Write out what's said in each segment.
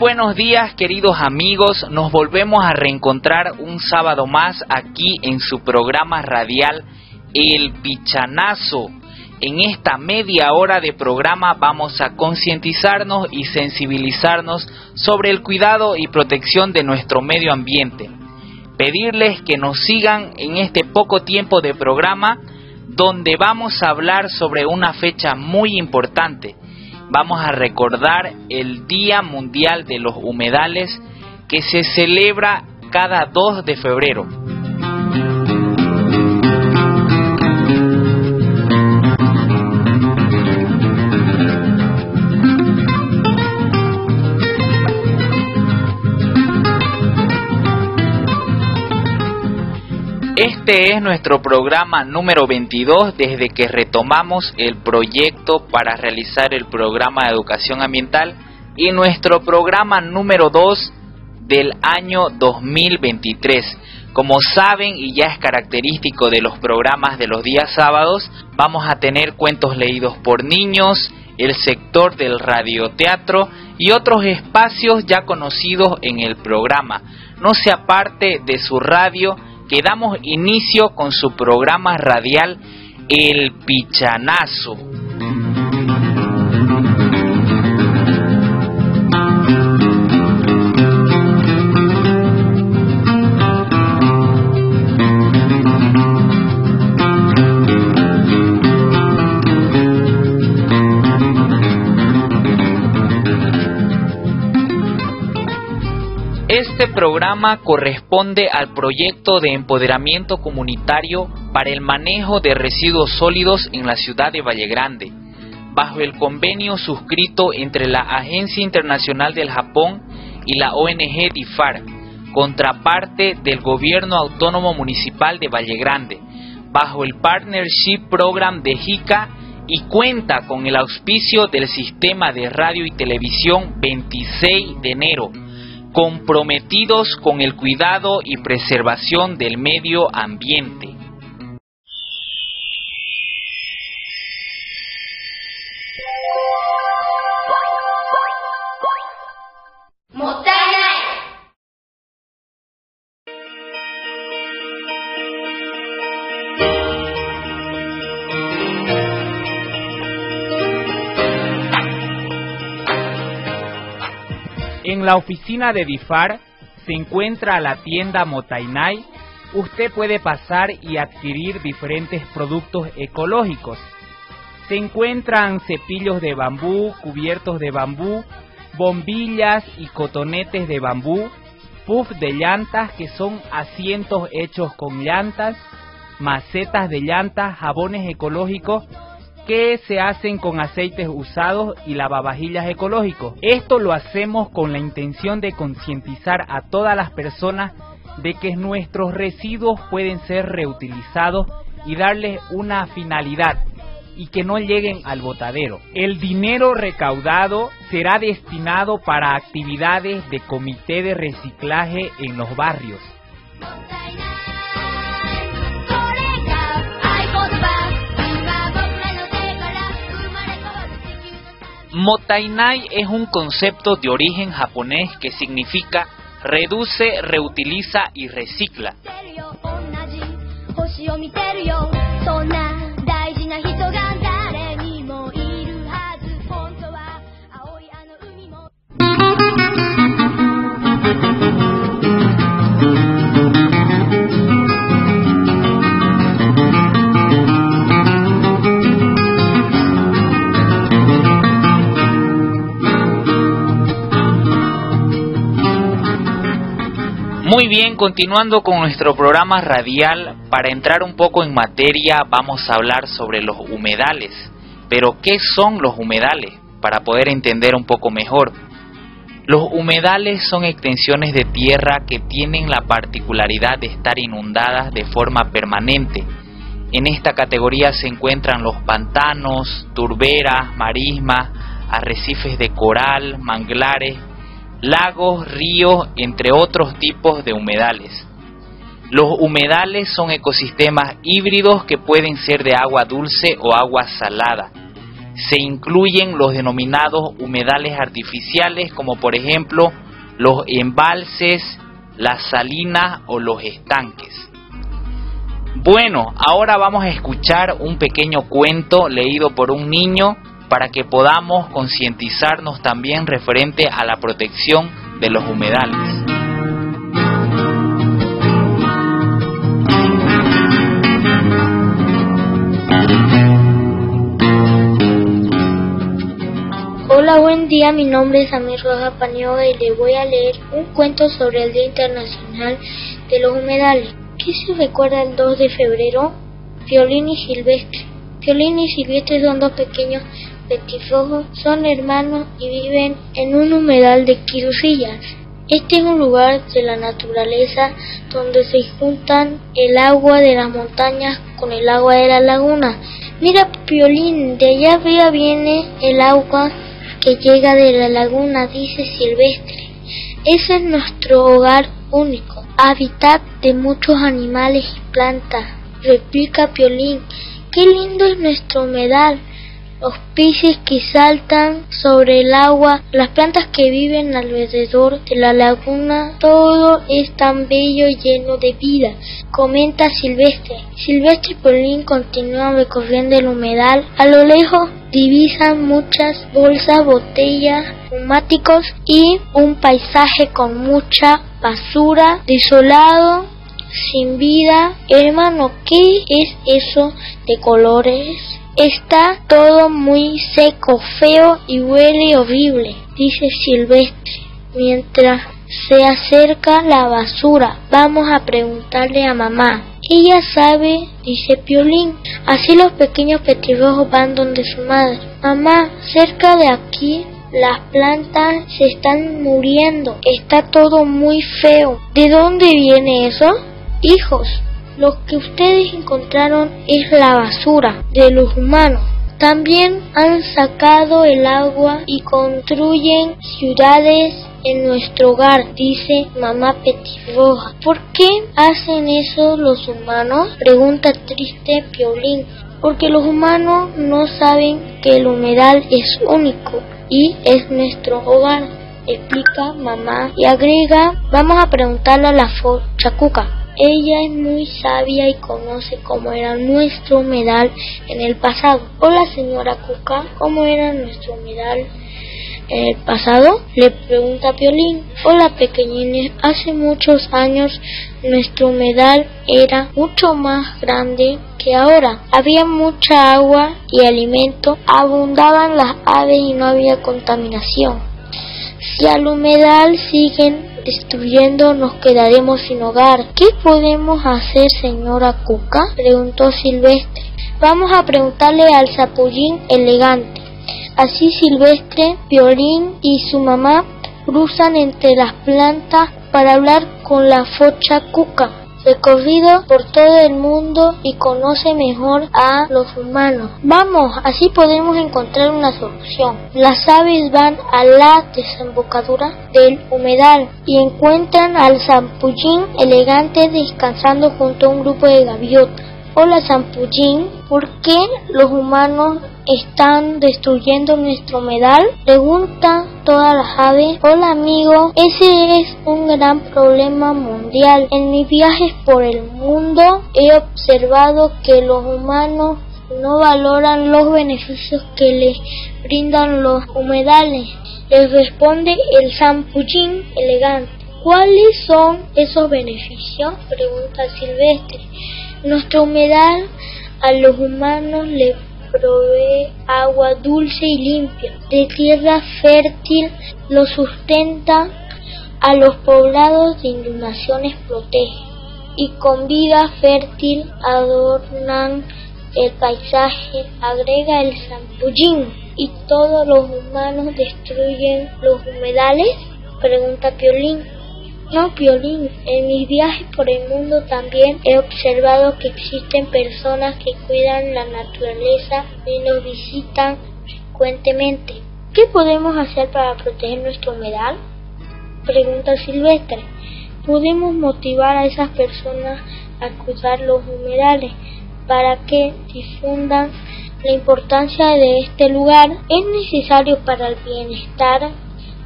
Buenos días queridos amigos, nos volvemos a reencontrar un sábado más aquí en su programa radial El Pichanazo. En esta media hora de programa vamos a concientizarnos y sensibilizarnos sobre el cuidado y protección de nuestro medio ambiente. Pedirles que nos sigan en este poco tiempo de programa donde vamos a hablar sobre una fecha muy importante, vamos a recordar el Día Mundial de los Humedales que se celebra cada 2 de febrero. Este es nuestro programa número 22 desde que retomamos el proyecto para realizar el programa de educación ambiental y nuestro programa número 2 del año 2023. Como saben y ya es característico de los programas de los días sábados, vamos a tener cuentos leídos por niños, el sector del radioteatro y otros espacios ya conocidos en el programa. No se aparte de su radio que damos inicio con su programa radial El Pichanazo. Este programa corresponde al proyecto de empoderamiento comunitario para el manejo de residuos sólidos en la ciudad de Valle Grande, bajo el convenio suscrito entre la Agencia Internacional del Japón y la ONG DIFAR, contraparte del Gobierno Autónomo Municipal de Valle Grande, bajo el Partnership Program de JICA y cuenta con el auspicio del Sistema de Radio y Televisión 26 de enero comprometidos con el cuidado y preservación del medio ambiente. En la oficina de Difar se encuentra la tienda Motainai. Usted puede pasar y adquirir diferentes productos ecológicos. Se encuentran cepillos de bambú, cubiertos de bambú, bombillas y cotonetes de bambú, puff de llantas que son asientos hechos con llantas, macetas de llantas, jabones ecológicos que se hacen con aceites usados y lavavajillas ecológicos. Esto lo hacemos con la intención de concientizar a todas las personas de que nuestros residuos pueden ser reutilizados y darles una finalidad y que no lleguen al botadero. El dinero recaudado será destinado para actividades de comité de reciclaje en los barrios. Motainai es un concepto de origen japonés que significa reduce, reutiliza y recicla. Muy bien, continuando con nuestro programa radial, para entrar un poco en materia vamos a hablar sobre los humedales. Pero, ¿qué son los humedales? Para poder entender un poco mejor. Los humedales son extensiones de tierra que tienen la particularidad de estar inundadas de forma permanente. En esta categoría se encuentran los pantanos, turberas, marismas, arrecifes de coral, manglares, lagos, ríos, entre otros tipos de humedales. Los humedales son ecosistemas híbridos que pueden ser de agua dulce o agua salada. se incluyen los denominados humedales artificiales como por ejemplo los embalses, las salinas o los estanques. Bueno, ahora vamos a escuchar un pequeño cuento leído por un niño para que podamos concientizarnos también referente a la protección de los humedales. Hola, buen día. Mi nombre es Amir Roja Paniaga y le voy a leer un cuento sobre el Día Internacional de los Humedales. ¿Qué se recuerda el 2 de febrero? Violín y Silvestre. Violín y Silvestre son dos pequeños petirrojos, son hermanos y viven en un humedal de quirusillas. Este es un lugar de la naturaleza donde se juntan el agua de las montañas con el agua de la laguna. Mira, Piolín, de allá arriba viene el agua que llega de la laguna, dice Silvestre. Ese es nuestro hogar único, hábitat de muchos animales y plantas, replica Piolín. Qué lindo es nuestro humedal, los peces que saltan sobre el agua, las plantas que viven alrededor de la laguna, todo es tan bello y lleno de vida, comenta Silvestre. Silvestre y Piolín continúan recorriendo el humedal. A lo lejos divisan muchas bolsas, botellas, neumáticos y un paisaje con mucha basura, desolado, sin vida. Hermano, ¿qué es eso de colores? Está todo muy seco, feo y huele horrible, dice Silvestre, mientras se acerca la basura. Vamos a preguntarle a mamá. Ella sabe, dice Piolín. Así los pequeños petirrojos van donde su madre. Mamá, cerca de aquí las plantas se están muriendo. Está todo muy feo. ¿De dónde viene eso? Hijos, lo que ustedes encontraron es la basura de los humanos. También han sacado el agua y construyen ciudades en nuestro hogar, dice mamá Petirroja. ¿Por qué hacen eso los humanos? Pregunta triste Piolín. Porque los humanos no saben que el humedal es único y es nuestro hogar, explica mamá y agrega, vamos a preguntarle a la Chacuca. Ella es muy sabia y conoce cómo era nuestro humedal en el pasado. Hola señora Cuca, ¿cómo era nuestro humedal en el pasado? Le pregunta Piolín. Hola pequeñines, hace muchos años nuestro humedal era mucho más grande que ahora. Había mucha agua y alimento, abundaban las aves y no había contaminación. Si al humedal siguen destruyendo nos quedaremos sin hogar. ¿Qué podemos hacer, señora Cuca? preguntó Silvestre. Vamos a preguntarle al zapullín elegante. Así Silvestre, Violín y su mamá cruzan entre las plantas para hablar con la focha Cuca recorrido por todo el mundo y conoce mejor a los humanos. Vamos, así podemos encontrar una solución. Las aves van a la desembocadura del humedal y encuentran al zampullín elegante descansando junto a un grupo de gaviotas. Hola Zampullín, ¿por qué los humanos están destruyendo nuestro humedal? Pregunta todas las aves. Hola amigo, ese es un gran problema mundial. En mis viajes por el mundo he observado que los humanos no valoran los beneficios que les brindan los humedales. Les responde el Zampullín elegante. ¿Cuáles son esos beneficios? Pregunta Silvestre. Nuestra humedal a los humanos le provee agua dulce y limpia, de tierra fértil, lo sustenta, a los poblados de inundaciones protege, y con vida fértil adornan el paisaje, agrega el zampullín, y todos los humanos destruyen los humedales, pregunta Piolín. No, Piolín, en mis viajes por el mundo también he observado que existen personas que cuidan la naturaleza y nos visitan frecuentemente. ¿Qué podemos hacer para proteger nuestro humedal? Pregunta Silvestre. Podemos motivar a esas personas a cuidar los humedales para que difundan la importancia de este lugar es necesario para el bienestar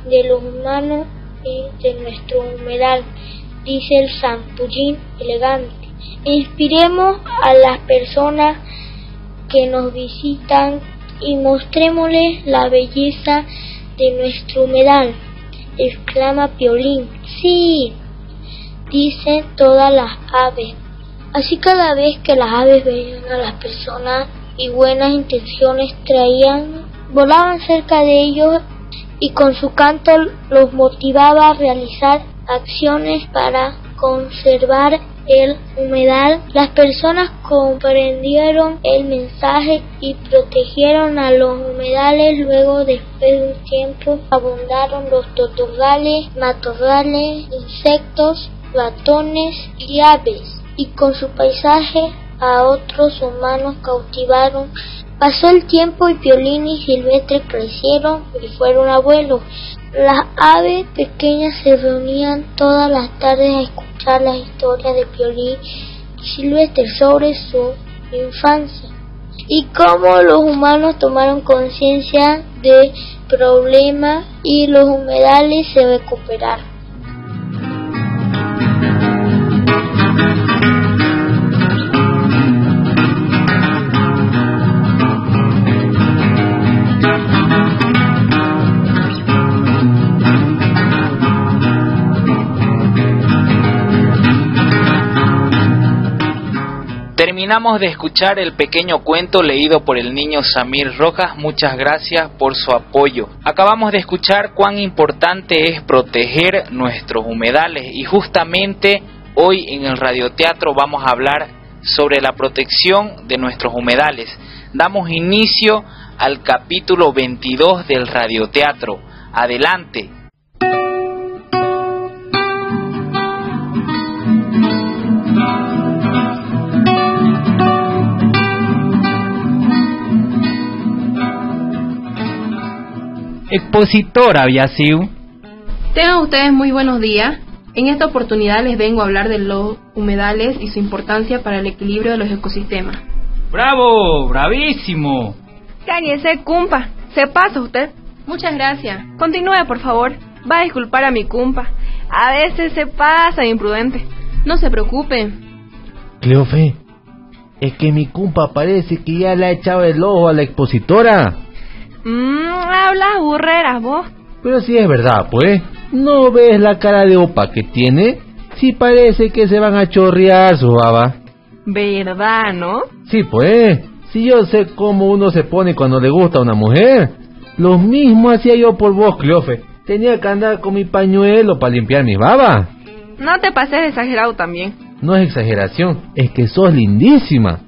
de los humanos y de nuestro humedal, dice el Sampullín elegante. Inspiremos a las personas que nos visitan y mostrémosles la belleza de nuestro humedal, exclama Piolín. Sí, dicen todas las aves. Así cada vez que las aves veían a las personas y buenas intenciones traían, volaban cerca de ellos y con su canto los motivaba a realizar acciones para conservar el humedal. Las personas comprendieron el mensaje y protegieron a los humedales. Luego, después de un tiempo, abundaron los totorgales, matorrales, insectos, ratones y aves. Y con su paisaje a otros humanos cautivaron. Pasó el tiempo y Piolín y Silvestre crecieron y fueron abuelos. Las aves pequeñas se reunían todas las tardes a escuchar las historias de Piolín y Silvestre sobre su infancia y cómo los humanos tomaron conciencia del problema y los humedales se recuperaron. Terminamos de escuchar el pequeño cuento leído por el niño Samir Rojas. Muchas gracias por su apoyo. Acabamos de escuchar cuán importante es proteger nuestros humedales y justamente hoy en el radioteatro vamos a hablar sobre la protección de nuestros humedales. Damos inicio al capítulo 22 del radioteatro. Adelante. Expositora Biasiu. Tengan ustedes muy buenos días. En esta oportunidad les vengo a hablar de los humedales y su importancia para el equilibrio de los ecosistemas. ¡Bravo! ¡Bravísimo! Cállese, cumpa. Se pasa usted. Muchas gracias. Continúe, por favor. Va a disculpar a mi cumpa. A veces se pasa imprudente. No se preocupe. Cleofe, es que mi cumpa parece que ya le ha echado el ojo a la expositora. Mmm, hablas burreras vos. Pero si es verdad, pues. ¿No ves la cara de opa que tiene? Sí parece que se van a chorrear su baba. ¿Verdad, no? Sí, pues. Si yo sé cómo uno se pone cuando le gusta a una mujer. Lo mismo hacía yo por vos, Cleofe. Tenía que andar con mi pañuelo para limpiar mi baba. No te pases de exagerado también. No es exageración, es que sos lindísima.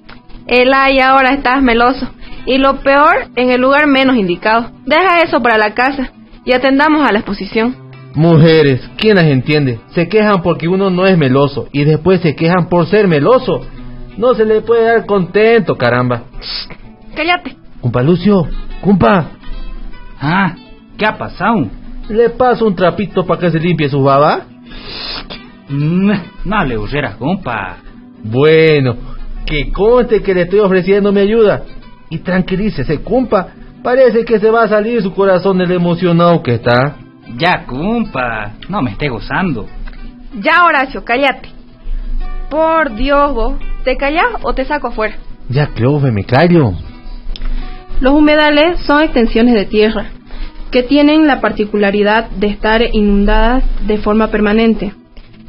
Ela y ahora estás meloso. Y lo peor, en el lugar menos indicado. Deja eso para la casa y atendamos a la exposición. Mujeres, ¿quién las entiende? Se quejan porque uno no es meloso y después se quejan por ser meloso. No se le puede dar contento, caramba. Cállate. Cumpa Lucio, cumpa. Ah, ¿qué ha pasado? ¿Le paso un trapito para que se limpie su baba? Mm, no le urgeras, compa. Bueno, que conste que le estoy ofreciendo mi ayuda. Y tranquilícese, cumpa. Parece que se va a salir su corazón del emocionado que está. Ya, compa. No me esté gozando. Ya, Horacio, cállate. Por Dios, vos. ¿Te callas o te saco afuera? Ya, Clove, me callo. Los humedales son extensiones de tierra que tienen la particularidad de estar inundadas de forma permanente.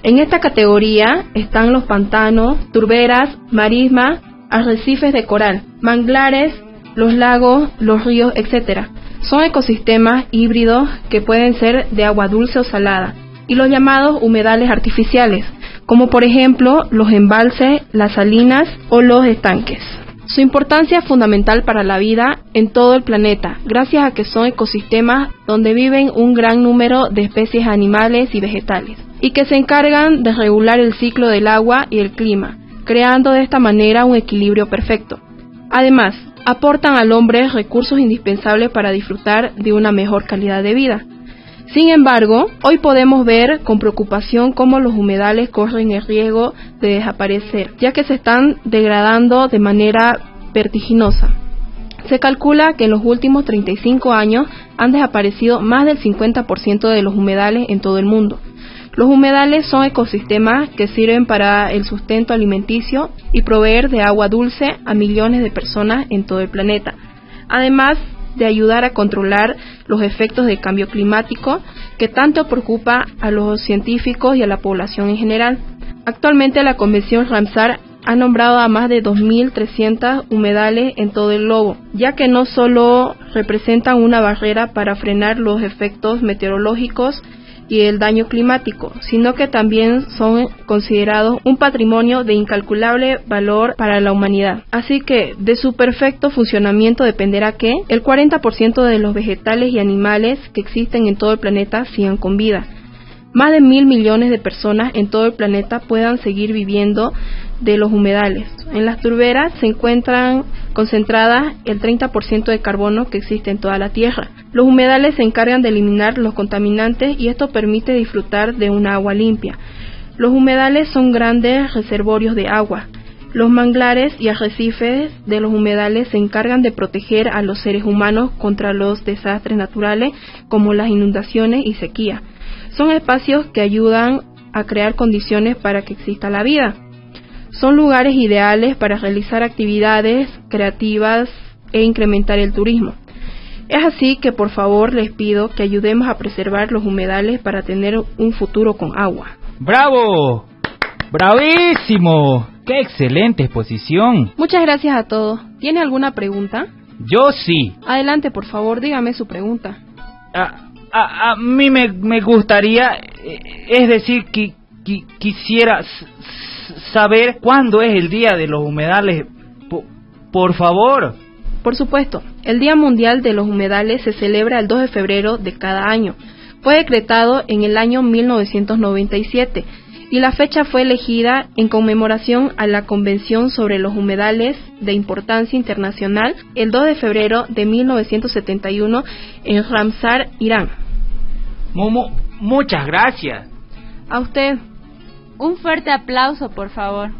En esta categoría están los pantanos, turberas, marismas, arrecifes de coral, manglares, los lagos, los ríos, etc. Son ecosistemas híbridos que pueden ser de agua dulce o salada, y los llamados humedales artificiales, como por ejemplo los embalses, las salinas o los estanques. Su importancia es fundamental para la vida en todo el planeta, gracias a que son ecosistemas donde viven un gran número de especies animales y vegetales, y que se encargan de regular el ciclo del agua y el clima, creando de esta manera un equilibrio perfecto. Además, aportan al hombre recursos indispensables para disfrutar de una mejor calidad de vida. Sin embargo, hoy podemos ver con preocupación cómo los humedales corren el riesgo de desaparecer, ya que se están degradando de manera vertiginosa. Se calcula que en los últimos 35 años han desaparecido más del 50% de los humedales en todo el mundo. Los humedales son ecosistemas que sirven para el sustento alimenticio y proveer de agua dulce a millones de personas en todo el planeta. Además, de ayudar a controlar los efectos del cambio climático que tanto preocupa a los científicos y a la población en general. Actualmente la Convención Ramsar ha nombrado a más de 2.300 humedales en todo el globo, ya que no solo representan una barrera para frenar los efectos meteorológicos y el daño climático, sino que también son considerados un patrimonio de incalculable valor para la humanidad. Así que de su perfecto funcionamiento dependerá que el 40% de los vegetales y animales que existen en todo el planeta sigan con vida. Más de mil millones de personas en todo el planeta puedan seguir viviendo de los humedales. En las turberas se encuentran concentradas el 30% de carbono que existe en toda la Tierra. Los humedales se encargan de eliminar los contaminantes y esto permite disfrutar de un agua limpia. Los humedales son grandes reservorios de agua. Los manglares y arrecifes de los humedales se encargan de proteger a los seres humanos contra los desastres naturales como las inundaciones y sequía. Son espacios que ayudan a crear condiciones para que exista la vida. Son lugares ideales para realizar actividades creativas e incrementar el turismo. Es así que por favor les pido que ayudemos a preservar los humedales para tener un futuro con agua. ¡Bravo! ¡Bravísimo! ¡Qué excelente exposición! Muchas gracias a todos. ¿Tiene alguna pregunta? Yo sí. Adelante, por favor, dígame su pregunta. A, a, a mí me, me gustaría, eh, es decir, que, que quisiera saber cuándo es el día de los humedales. Por, por favor. Por supuesto, el Día Mundial de los Humedales se celebra el 2 de febrero de cada año. Fue decretado en el año 1997 y la fecha fue elegida en conmemoración a la Convención sobre los Humedales de Importancia Internacional el 2 de febrero de 1971 en Ramsar, Irán. Momo, muchas gracias. A usted. Un fuerte aplauso, por favor.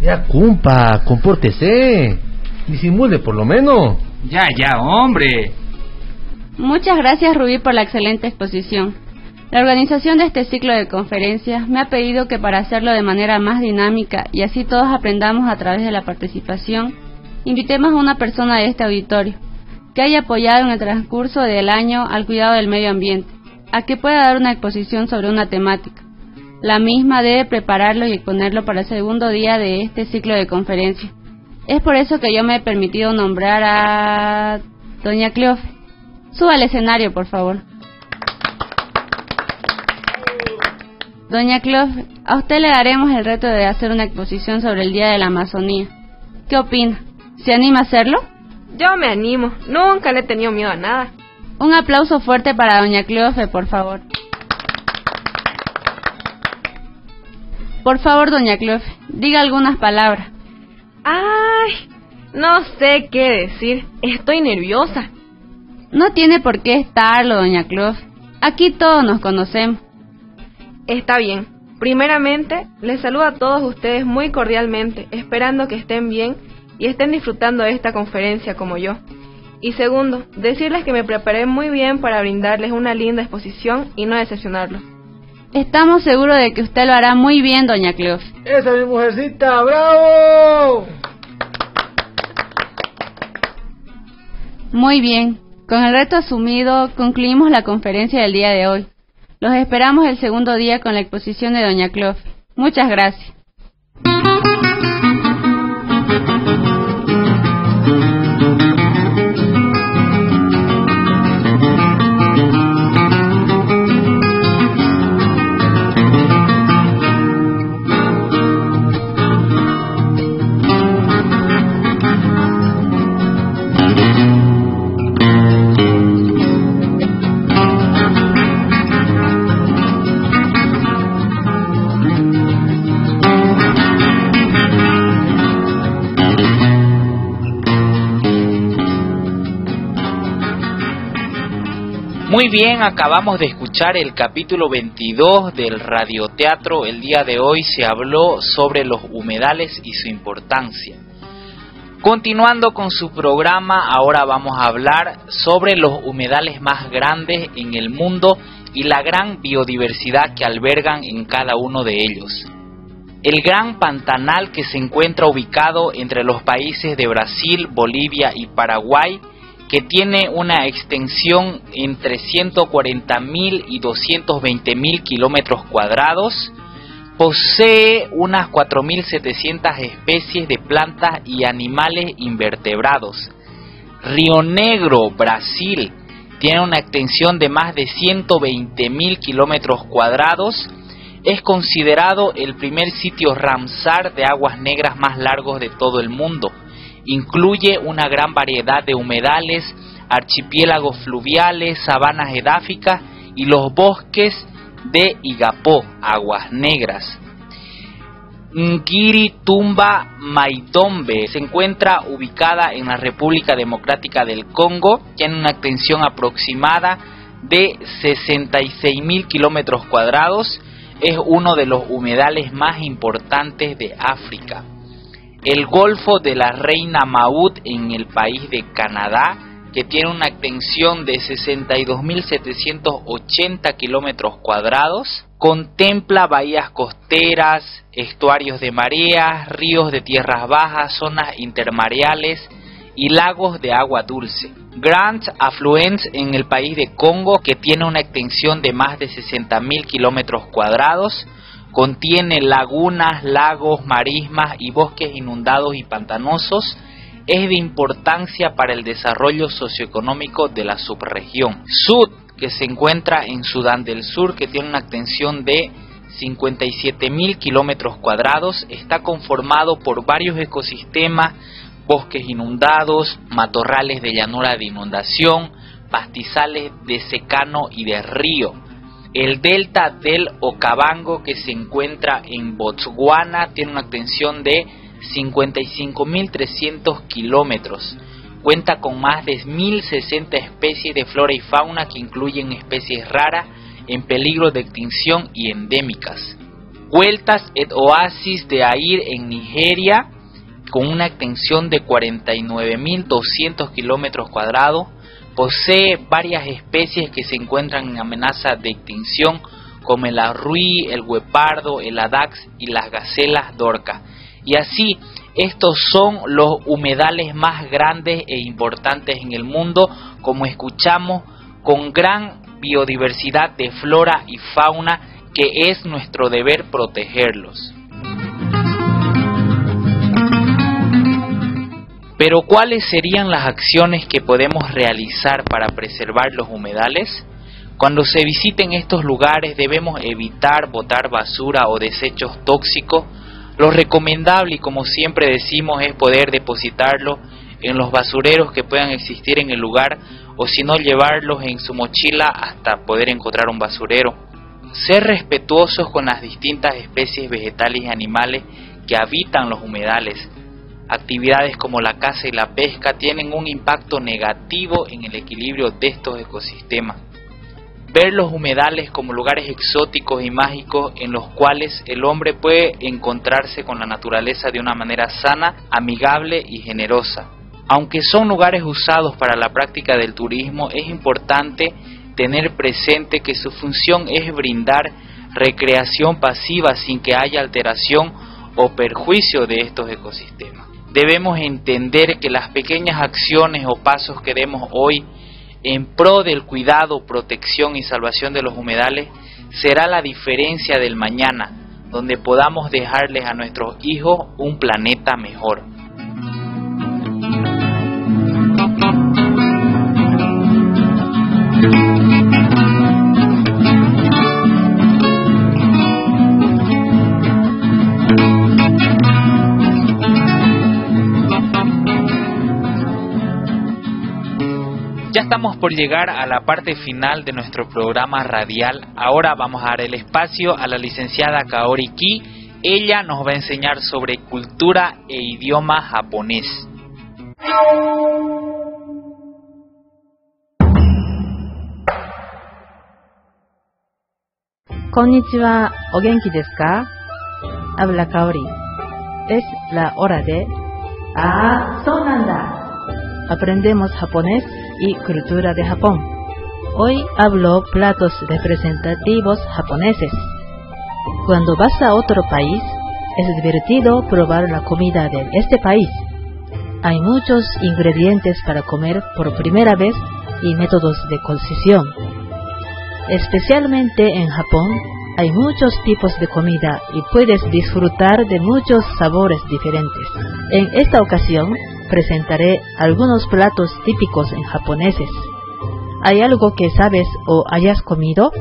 Ya, cumpa, compórtese. Disimule por lo menos. Ya, ya, hombre. Muchas gracias, Rubí, por la excelente exposición. La organización de este ciclo de conferencias me ha pedido que para hacerlo de manera más dinámica y así todos aprendamos a través de la participación, invitemos a una persona de este auditorio que haya apoyado en el transcurso del año al cuidado del medio ambiente, a que pueda dar una exposición sobre una temática. La misma debe prepararlo y exponerlo para el segundo día de este ciclo de conferencias. Es por eso que yo me he permitido nombrar a Doña Cleofe. Suba al escenario, por favor. Doña Cleofe, a usted le daremos el reto de hacer una exposición sobre el Día de la Amazonía. ¿Qué opina? ¿Se anima a hacerlo? Yo me animo. Nunca le he tenido miedo a nada. Un aplauso fuerte para Doña Cleofe, por favor. Por favor, Doña Cleofe, diga algunas palabras. Ay, no sé qué decir. Estoy nerviosa. No tiene por qué estarlo, Doña Cleofe. Aquí todos nos conocemos. Está bien. Primeramente, les saludo a todos ustedes muy cordialmente, esperando que estén bien y estén disfrutando de esta conferencia como yo. Y segundo, decirles que me preparé muy bien para brindarles una linda exposición y no decepcionarlos. Estamos seguros de que usted lo hará muy bien, doña Cleof. ¡Esa es mi mujercita! ¡Bravo! Muy bien. Con el reto asumido, concluimos la conferencia del día de hoy. Los esperamos el segundo día con la exposición de doña Cleof. Muchas gracias. Bien, acabamos de escuchar el capítulo 22 del radioteatro. El día de hoy se habló sobre los humedales y su importancia. Continuando con su programa, ahora vamos a hablar sobre los humedales más grandes en el mundo y la gran biodiversidad que albergan en cada uno de ellos. El gran pantanal que se encuentra ubicado entre los países de Brasil, Bolivia y Paraguay, que tiene una extensión entre 140.000 y 220.000 kilómetros cuadrados, posee unas 4.700 especies de plantas y animales invertebrados. Río Negro, Brasil, tiene una extensión de más de 120.000 kilómetros cuadrados. Es considerado el primer sitio Ramsar de aguas negras más largos de todo el mundo. Incluye una gran variedad de humedales, archipiélagos fluviales, sabanas edáficas y los bosques de Igapó, Aguas Negras. Ngiri Tumba Maitombe se encuentra ubicada en la República Democrática del Congo, tiene una extensión aproximada de 66 mil kilómetros cuadrados, es uno de los humedales más importantes de África. El Golfo de la Reina Maud en el país de Canadá que tiene una extensión de 62.780 kilómetros cuadrados, contempla bahías costeras, estuarios de mareas, ríos de tierras bajas, zonas intermareales y lagos de agua dulce. Grand Affluence en el país de Congo, que tiene una extensión de más de 60.000 kilómetros cuadrados, contiene lagunas, lagos, marismas y bosques inundados y pantanosos, es de importancia para el desarrollo socioeconómico de la subregión. Sud, que se encuentra en Sudán del Sur, que tiene una extensión de 57.000 kilómetros cuadrados, está conformado por varios ecosistemas, bosques inundados, matorrales de llanura de inundación, pastizales de secano y de río. El delta del Okavango, que se encuentra en Botswana, tiene una extensión de 55.300 kilómetros. Cuenta con más de 1.060 especies de flora y fauna que incluyen especies raras en peligro de extinción y endémicas. Vueltas et Oasis de Air en Nigeria, con una extensión de 49.200 kilómetros cuadrados, posee varias especies que se encuentran en amenaza de extinción, como el arruí, el huepardo, el adax y las gacelas dorca y así, estos son los humedales más grandes e importantes en el mundo, como escuchamos, con gran biodiversidad de flora y fauna que es nuestro deber protegerlos. Pero ¿cuáles serían las acciones que podemos realizar para preservar los humedales? Cuando se visiten estos lugares debemos evitar botar basura o desechos tóxicos lo recomendable, y como siempre decimos, es poder depositarlo en los basureros que puedan existir en el lugar o si no llevarlos en su mochila hasta poder encontrar un basurero. Ser respetuosos con las distintas especies vegetales y animales que habitan los humedales. Actividades como la caza y la pesca tienen un impacto negativo en el equilibrio de estos ecosistemas ver los humedales como lugares exóticos y mágicos en los cuales el hombre puede encontrarse con la naturaleza de una manera sana, amigable y generosa. Aunque son lugares usados para la práctica del turismo, es importante tener presente que su función es brindar recreación pasiva sin que haya alteración o perjuicio de estos ecosistemas. Debemos entender que las pequeñas acciones o pasos que demos hoy en pro del cuidado, protección y salvación de los humedales será la diferencia del mañana, donde podamos dejarles a nuestros hijos un planeta mejor. Estamos por llegar a la parte final de nuestro programa radial. Ahora vamos a dar el espacio a la licenciada Kaori Ki. Ella nos va a enseñar sobre cultura e idioma japonés. Konnichiwa, ¿o genki desu ka? Habla Kaori. Es la hora de... Ah, sonanda. Aprendemos japonés y cultura de Japón. Hoy hablo platos representativos japoneses. Cuando vas a otro país, es divertido probar la comida de este país. Hay muchos ingredientes para comer por primera vez y métodos de cocción. Especialmente en Japón, hay muchos tipos de comida y puedes disfrutar de muchos sabores diferentes. En esta ocasión, presentaré algunos platos típicos en japoneses. ¿Hay algo que sabes o hayas comido?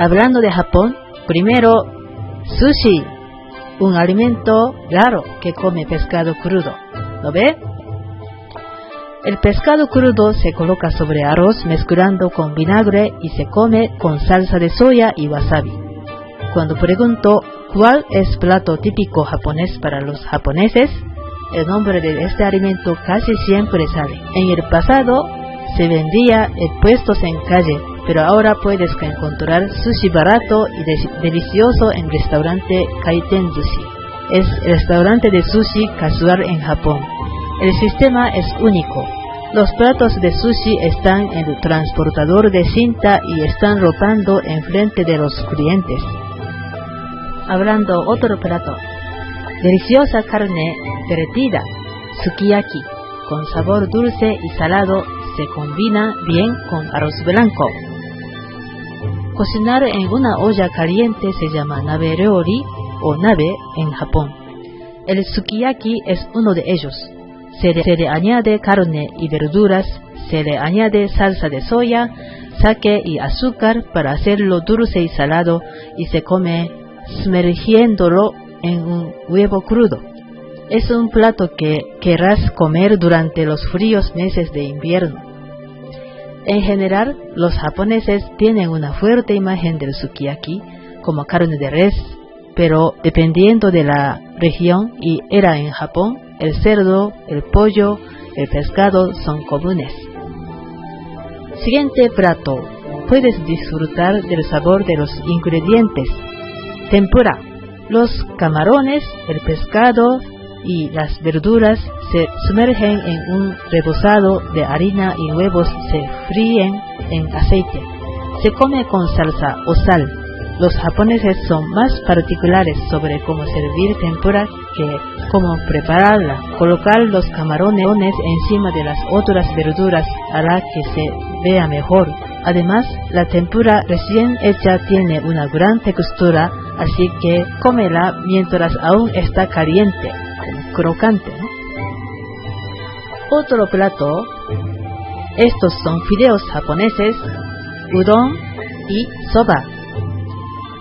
Hablando de Japón, primero, sushi, un alimento raro que come pescado crudo. ¿Lo ve? El pescado crudo se coloca sobre arroz mezclando con vinagre y se come con salsa de soya y wasabi. Cuando pregunto cuál es plato típico japonés para los japoneses, el nombre de este alimento casi siempre sale. En el pasado se vendía en puestos en calle, pero ahora puedes encontrar sushi barato y delicioso en restaurante Kaiten Sushi. Es restaurante de sushi casual en Japón. El sistema es único. Los platos de sushi están en el transportador de cinta y están rotando en frente de los clientes. Hablando otro plato. Deliciosa carne derretida, sukiyaki, con sabor dulce y salado, se combina bien con arroz blanco. Cocinar en una olla caliente se llama nabe ryori o nabe en Japón. El sukiyaki es uno de ellos. Se se le, añade carne y verduras, se le añade salsa de soya, sake y azúcar para hacerlo dulce y salado y se come sumergiéndolo en un huevo crudo. Es un plato que querrás comer durante los fríos meses de invierno. En general, los japoneses tienen una fuerte imagen del sukiyaki como carne de res, pero dependiendo de la región y era en Japón, el cerdo, el pollo, el pescado son comunes. Siguiente plato. Puedes disfrutar del sabor de los ingredientes. Tempura. Los camarones, el pescado y las verduras se sumergen en un rebozado de harina y huevos se fríen en aceite. Se come con salsa o sal. Los japoneses son más particulares sobre cómo servir tempura que cómo prepararla. Colocar los camarones encima de las otras verduras hará que se vea mejor. Además, la tempura recién hecha tiene una gran textura, así que cómela mientras aún está caliente, crocante. Otro plato, estos son fideos japoneses, udon y soba.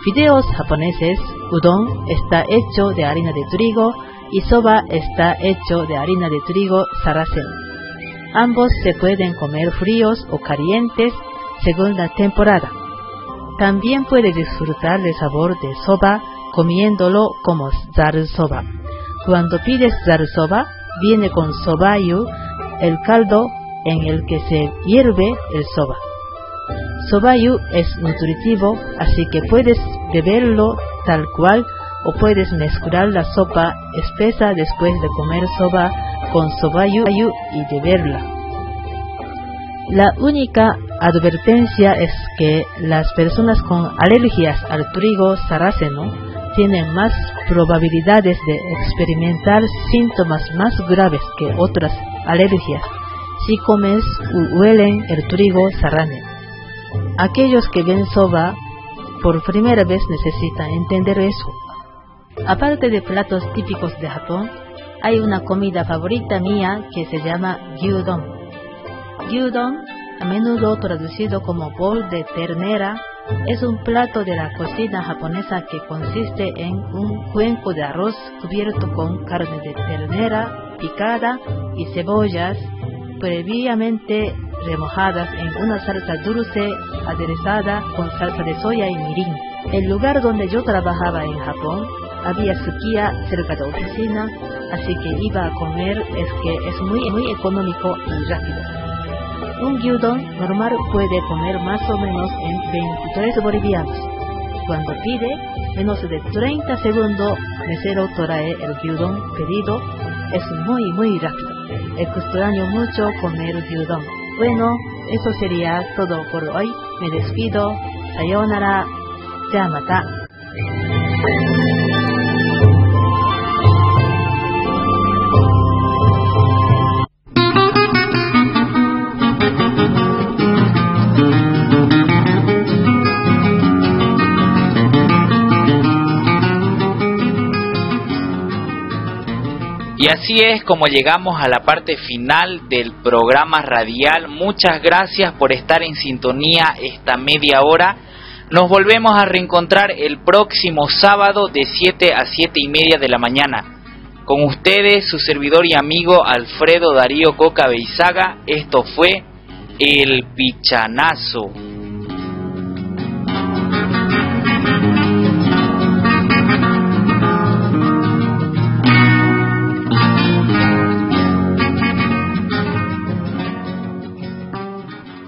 Fideos japoneses, udon está hecho de harina de trigo y soba está hecho de harina de trigo sarraceno. Ambos se pueden comer fríos o calientes según la temporada. También puede disfrutar del sabor de soba comiéndolo como zaru soba. Cuando pides zaru soba, viene con sobayu, el caldo en el que se hierve el soba. Sobayu es nutritivo, así que puedes beberlo tal cual o puedes mezclar la sopa espesa después de comer soba con sobayu y beberla. La única advertencia es que las personas con alergias al trigo sarraceno tienen más probabilidades de experimentar síntomas más graves que otras alergias si comes u huelen el trigo sarráneo. Aquellos que ven soba por primera vez necesitan entender eso. Aparte de platos típicos de Japón, hay una comida favorita mía que se llama gyudon. Gyudon, a menudo traducido como bol de ternera, es un plato de la cocina japonesa que consiste en un cuenco de arroz cubierto con carne de ternera picada y cebollas previamente remojadas en una salsa dulce aderezada con salsa de soya y mirin. El lugar donde yo trabajaba en Japón había sukiya cerca de la oficina, así que iba a comer, es que es muy, muy económico y rápido. Un gyudon normal puede comer más o menos en 23 bolivianos. Cuando pide, menos de 30 segundos, mesero trae el gyudon pedido. Es muy, muy rápido. Extraño mucho comer gyudon. Bueno, eso sería todo por hoy. Me despido. Sayonara. Ya mata. Y así es como llegamos a la parte final del programa radial. Muchas gracias por estar en sintonía esta media hora. Nos volvemos a reencontrar el próximo sábado de 7 a 7 y media de la mañana. Con ustedes, su servidor y amigo Alfredo Darío Coca Beizaga, esto fue El Pichanazo.